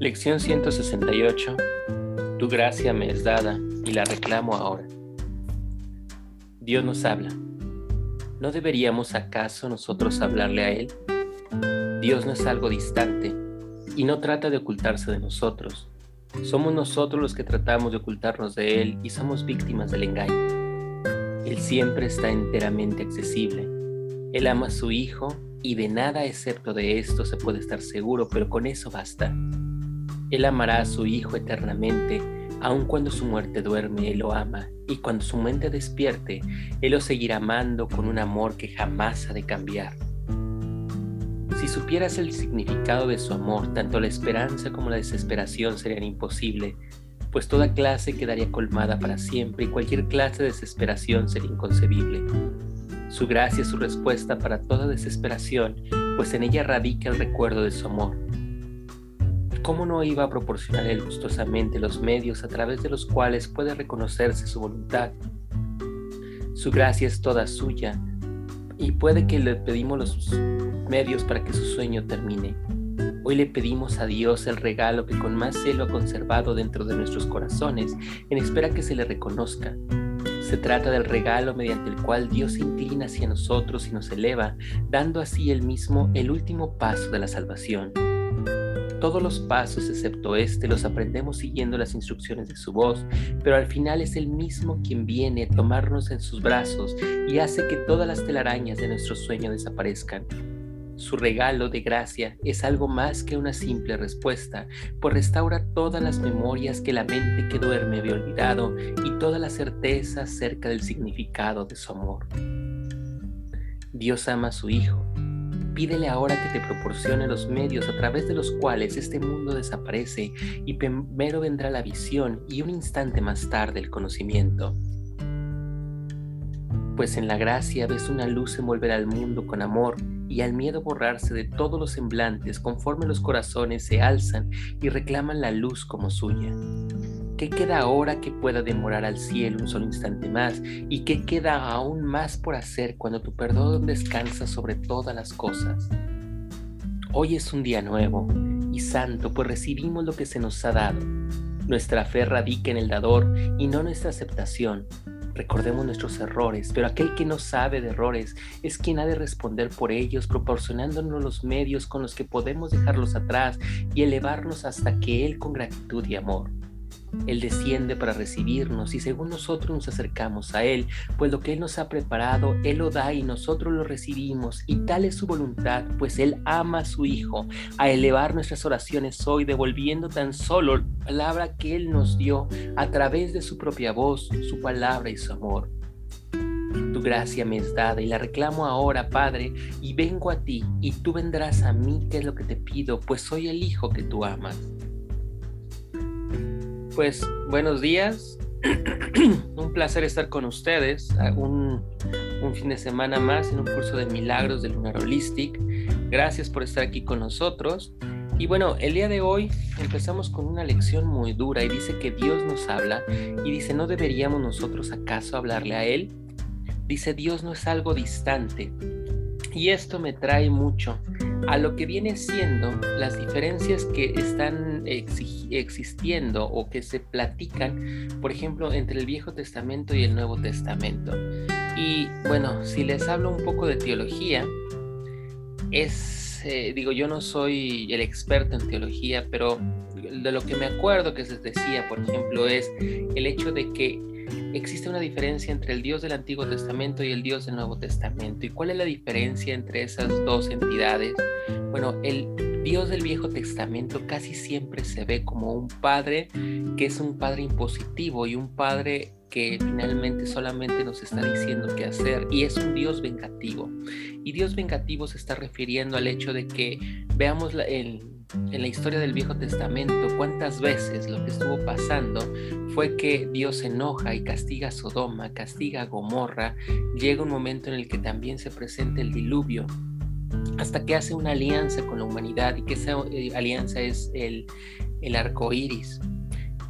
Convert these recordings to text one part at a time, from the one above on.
Lección 168. Tu gracia me es dada y la reclamo ahora. Dios nos habla. ¿No deberíamos acaso nosotros hablarle a Él? Dios no es algo distante y no trata de ocultarse de nosotros. Somos nosotros los que tratamos de ocultarnos de Él y somos víctimas del engaño. Él siempre está enteramente accesible. Él ama a su Hijo y de nada excepto de esto se puede estar seguro, pero con eso basta. Él amará a su Hijo eternamente, aun cuando su muerte duerme, Él lo ama, y cuando su mente despierte, Él lo seguirá amando con un amor que jamás ha de cambiar. Si supieras el significado de su amor, tanto la esperanza como la desesperación serían imposible, pues toda clase quedaría colmada para siempre y cualquier clase de desesperación sería inconcebible. Su gracia es su respuesta para toda desesperación, pues en ella radica el recuerdo de su amor ¿cómo no iba a proporcionar él gustosamente los medios a través de los cuales puede reconocerse su voluntad? Su gracia es toda suya y puede que le pedimos los medios para que su sueño termine. Hoy le pedimos a Dios el regalo que con más celo ha conservado dentro de nuestros corazones en espera que se le reconozca. Se trata del regalo mediante el cual Dios se inclina hacia nosotros y nos eleva, dando así él mismo el último paso de la salvación. Todos los pasos, excepto este, los aprendemos siguiendo las instrucciones de su voz, pero al final es Él mismo quien viene a tomarnos en sus brazos y hace que todas las telarañas de nuestro sueño desaparezcan. Su regalo de gracia es algo más que una simple respuesta, pues restaura todas las memorias que la mente que duerme había olvidado y toda la certeza acerca del significado de su amor. Dios ama a su Hijo Pídele ahora que te proporcione los medios a través de los cuales este mundo desaparece y primero vendrá la visión y un instante más tarde el conocimiento. Pues en la gracia ves una luz envolver al mundo con amor y al miedo borrarse de todos los semblantes conforme los corazones se alzan y reclaman la luz como suya. ¿Qué queda ahora que pueda demorar al cielo un solo instante más? ¿Y qué queda aún más por hacer cuando tu perdón descansa sobre todas las cosas? Hoy es un día nuevo y santo, pues recibimos lo que se nos ha dado. Nuestra fe radica en el dador y no nuestra aceptación. Recordemos nuestros errores, pero aquel que no sabe de errores es quien ha de responder por ellos, proporcionándonos los medios con los que podemos dejarlos atrás y elevarnos hasta que Él con gratitud y amor él desciende para recibirnos y según nosotros nos acercamos a Él, pues lo que Él nos ha preparado, Él lo da y nosotros lo recibimos. Y tal es su voluntad, pues Él ama a su Hijo, a elevar nuestras oraciones hoy, devolviendo tan solo la palabra que Él nos dio a través de su propia voz, su palabra y su amor. Tu gracia me es dada y la reclamo ahora, Padre, y vengo a ti, y tú vendrás a mí, que es lo que te pido, pues soy el Hijo que tú amas pues buenos días. un placer estar con ustedes. Un, un, fin de semana más en un curso de milagros de Lunar Holistic. Gracias por estar aquí con nosotros. Y bueno, el día de hoy empezamos con una lección muy dura y dice que Dios nos habla y dice, ¿no deberíamos nosotros acaso hablarle a Él? Dice, Dios no es algo distante. Y esto me trae mucho a lo que viene siendo las diferencias que están existiendo o que se platican, por ejemplo, entre el Viejo Testamento y el Nuevo Testamento. Y bueno, si les hablo un poco de teología, es, eh, digo, yo no soy el experto en teología, pero de lo que me acuerdo que se decía, por ejemplo, es el hecho de que existe una diferencia entre el Dios del Antiguo Testamento y el Dios del Nuevo Testamento. ¿Y cuál es la diferencia entre esas dos entidades? Bueno, el Dios del Viejo Testamento casi siempre se ve como un padre que es un padre impositivo y un padre que finalmente solamente nos está diciendo qué hacer y es un Dios vengativo. Y Dios vengativo se está refiriendo al hecho de que veamos el, en la historia del Viejo Testamento cuántas veces lo que estuvo pasando fue que Dios se enoja y castiga a Sodoma, castiga a Gomorra, llega un momento en el que también se presenta el diluvio, hasta que hace una alianza con la humanidad y que esa eh, alianza es el, el arco iris.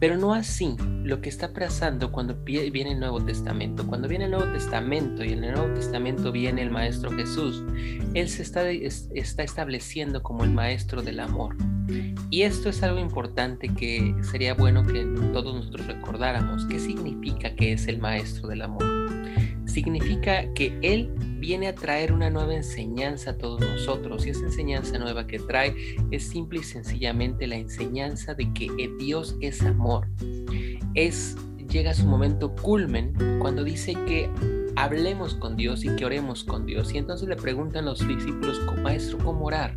Pero no así lo que está pasando cuando viene el Nuevo Testamento. Cuando viene el Nuevo Testamento y en el Nuevo Testamento viene el Maestro Jesús, Él se está, está estableciendo como el Maestro del amor. Y esto es algo importante que sería bueno que todos nosotros recordáramos. ¿Qué significa que es el maestro del amor? Significa que Él viene a traer una nueva enseñanza a todos nosotros y esa enseñanza nueva que trae es simple y sencillamente la enseñanza de que Dios es amor. Es llega su momento culmen cuando dice que hablemos con Dios y que oremos con Dios. Y entonces le preguntan los discípulos, maestro, ¿cómo orar?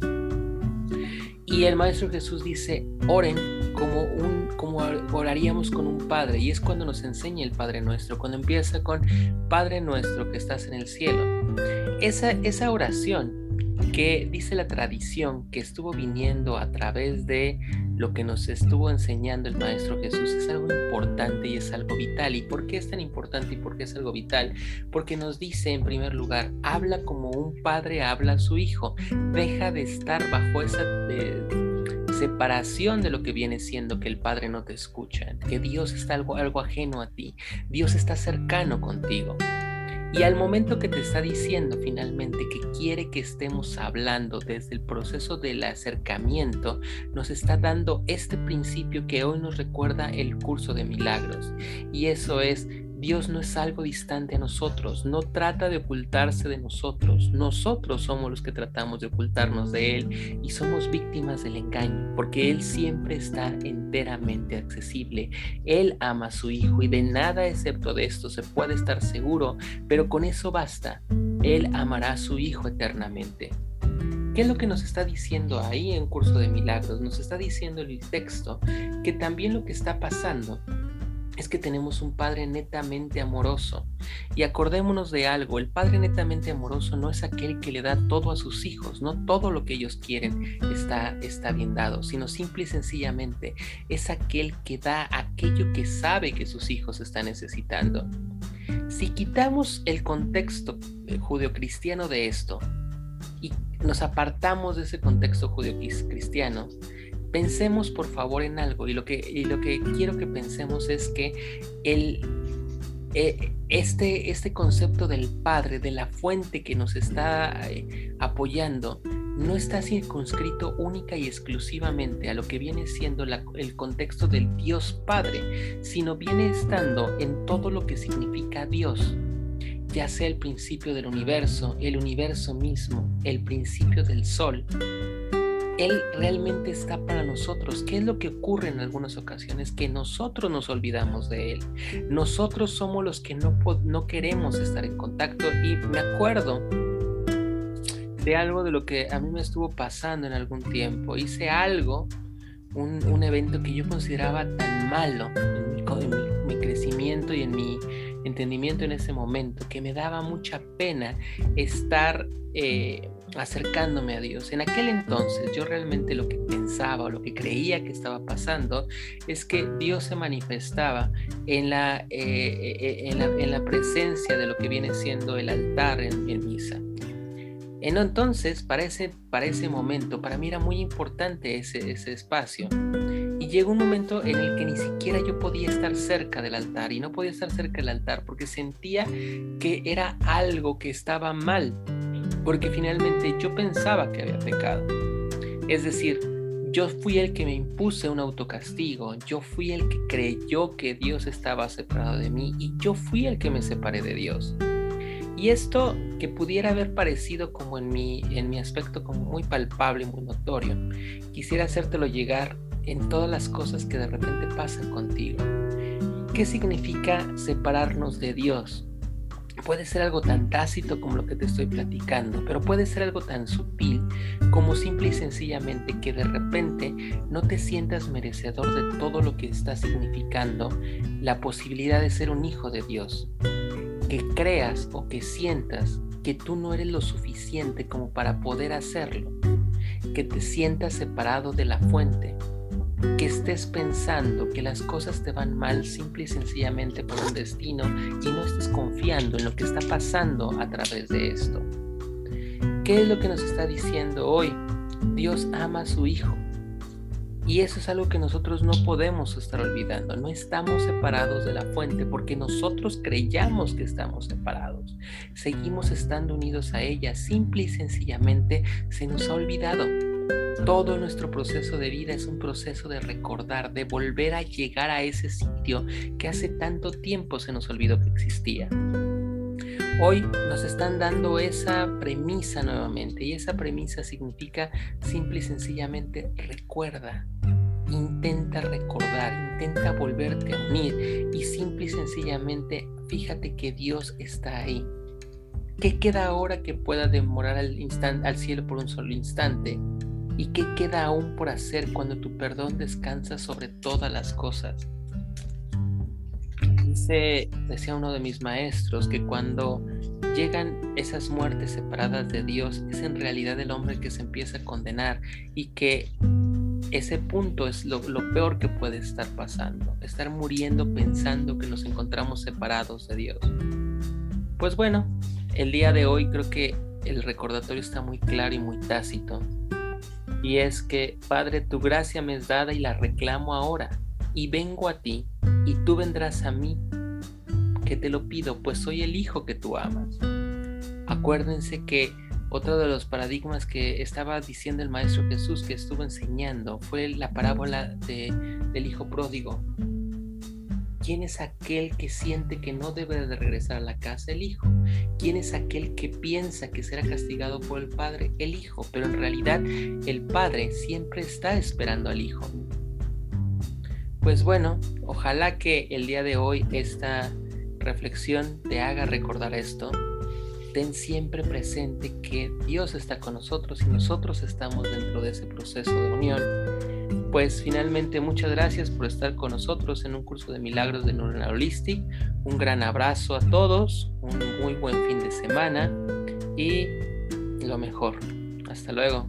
Y el Maestro Jesús dice, oren como, un, como oraríamos con un Padre. Y es cuando nos enseña el Padre Nuestro, cuando empieza con Padre Nuestro que estás en el cielo. Esa, esa oración que dice la tradición que estuvo viniendo a través de lo que nos estuvo enseñando el Maestro Jesús es algo importante y es algo vital. ¿Y por qué es tan importante y por qué es algo vital? Porque nos dice en primer lugar, habla como un padre habla a su hijo, deja de estar bajo esa... separación de lo que viene siendo que el Padre no te escucha, que Dios está algo, algo ajeno a ti, Dios está cercano contigo. Y al momento que te está diciendo finalmente que quiere que estemos hablando desde el proceso del acercamiento, nos está dando este principio que hoy nos recuerda el curso de milagros. Y eso es Dios no es algo distante a nosotros, no trata de ocultarse de nosotros. Nosotros somos los que tratamos de ocultarnos de Él y somos víctimas del engaño, porque Él siempre está enteramente accesible. Él ama a su Hijo y de nada excepto de esto se puede estar seguro, pero con eso basta. Él amará a su Hijo eternamente. ¿Qué es lo que nos está diciendo ahí en Curso de Milagros? Nos está diciendo el texto que también lo que está pasando es que tenemos un Padre netamente amoroso. Y acordémonos de algo, el Padre netamente amoroso no es aquel que le da todo a sus hijos, no todo lo que ellos quieren está, está bien dado, sino simple y sencillamente es aquel que da aquello que sabe que sus hijos están necesitando. Si quitamos el contexto eh, judeocristiano de esto y nos apartamos de ese contexto judeocristiano, pensemos por favor en algo. Y lo que, lo que quiero que pensemos es que el, eh, este, este concepto del Padre, de la fuente que nos está eh, apoyando, no está circunscrito única y exclusivamente a lo que viene siendo el contexto del Dios Padre, sino viene estando en todo lo que significa Dios, ya sea el principio del universo, el universo mismo, el principio del sol, él realmente está para nosotros. ¿Qué es lo que ocurre en algunas ocasiones? Que nosotros nos olvidamos de Él. Nosotros somos los que no, no queremos estar en contacto. Y me acuerdo de algo de lo que a mí me estuvo pasando en algún tiempo. Hice algo, un, evento que yo consideraba tan malo en mi, crecimiento y en mi entendimiento en ese momento, que me daba mucha pena estar... Eh, acercándome a Dios. En aquel entonces yo realmente lo que pensaba o lo que creía que estaba pasando es que Dios se manifestaba en la, eh, eh, en la, presencia de lo que viene siendo el altar en, misa. En, entonces, para ese, para ese momento, para mí era muy importante ese, ese espacio. Y llegó un momento en el que ni siquiera yo podía estar cerca del altar y no podía estar cerca del altar porque sentía que era algo que estaba mal porque finalmente yo pensaba que había pecado. Es decir, yo fui el que me impuse un autocastigo, yo fui el que creyó que Dios estaba separado de mí y yo fui el que me separé de Dios. Y esto que pudiera haber parecido como en mi, en mi aspecto como muy palpable, muy notorio, quisiera hacértelo llegar en todas las cosas que de repente pasan contigo. ¿Qué significa separarnos de Dios? Puede ser algo tan tácito como lo que te estoy platicando, pero puede ser algo tan sutil como simple y sencillamente que de repente no te sientas merecedor de todo lo que está significando la posibilidad de ser un hijo de Dios. Que creas o que sientas que tú no eres lo suficiente como para poder hacerlo. Que te sientas separado de la fuente, que estés pensando que las cosas te van mal simple y sencillamente por un destino y no estés confiando en lo que está pasando a través de esto. ¿Qué es lo que nos está diciendo hoy? Dios ama a su Hijo. Y eso es algo que nosotros no podemos estar olvidando. No estamos separados de la fuente porque nosotros creyamos que estamos separados. Seguimos estando unidos a ella. Simple y sencillamente se nos ha olvidado Todo nuestro proceso de vida es un proceso de recordar, de volver a llegar a ese sitio que hace tanto tiempo se nos olvidó que existía. Hoy nos están dando esa premisa nuevamente y esa premisa significa simple y sencillamente recuerda. Intenta recordar, intenta volverte a unir y simple y sencillamente fíjate que Dios está ahí. ¿Qué queda ahora que pueda demorar al, al cielo por un solo instante? ¿Y qué queda aún por hacer cuando tu perdón descansa sobre todas las cosas? Dice, decía uno de mis maestros que cuando llegan esas muertes separadas de Dios es en realidad el hombre que se empieza a condenar y que ese punto es lo, lo, peor que puede estar pasando, estar muriendo pensando que nos encontramos separados de Dios. Pues bueno, el día de hoy creo que el recordatorio está muy claro y muy tácito. Y es que, Padre, tu gracia me es dada y la reclamo ahora. Y vengo a ti, y tú vendrás a mí, que te lo pido, pues soy el Hijo que tú amas. Acuérdense que otro de los paradigmas que estaba diciendo el Maestro Jesús que estuvo enseñando fue la parábola de, del Hijo Pródigo. ¿Quién es aquel que siente que no debe de regresar a la casa? El hijo. ¿Quién es aquel que piensa que será castigado por el padre? El hijo. Pero en realidad el padre siempre está esperando al hijo. Pues bueno, ojalá que el día de hoy esta reflexión te haga recordar esto. Ten siempre presente que Dios está con nosotros y nosotros estamos dentro de ese proceso de unión pues finalmente muchas gracias por estar con nosotros en un curso de milagros de Holistic. Un gran abrazo a todos, un muy buen fin de semana y lo mejor. Hasta luego.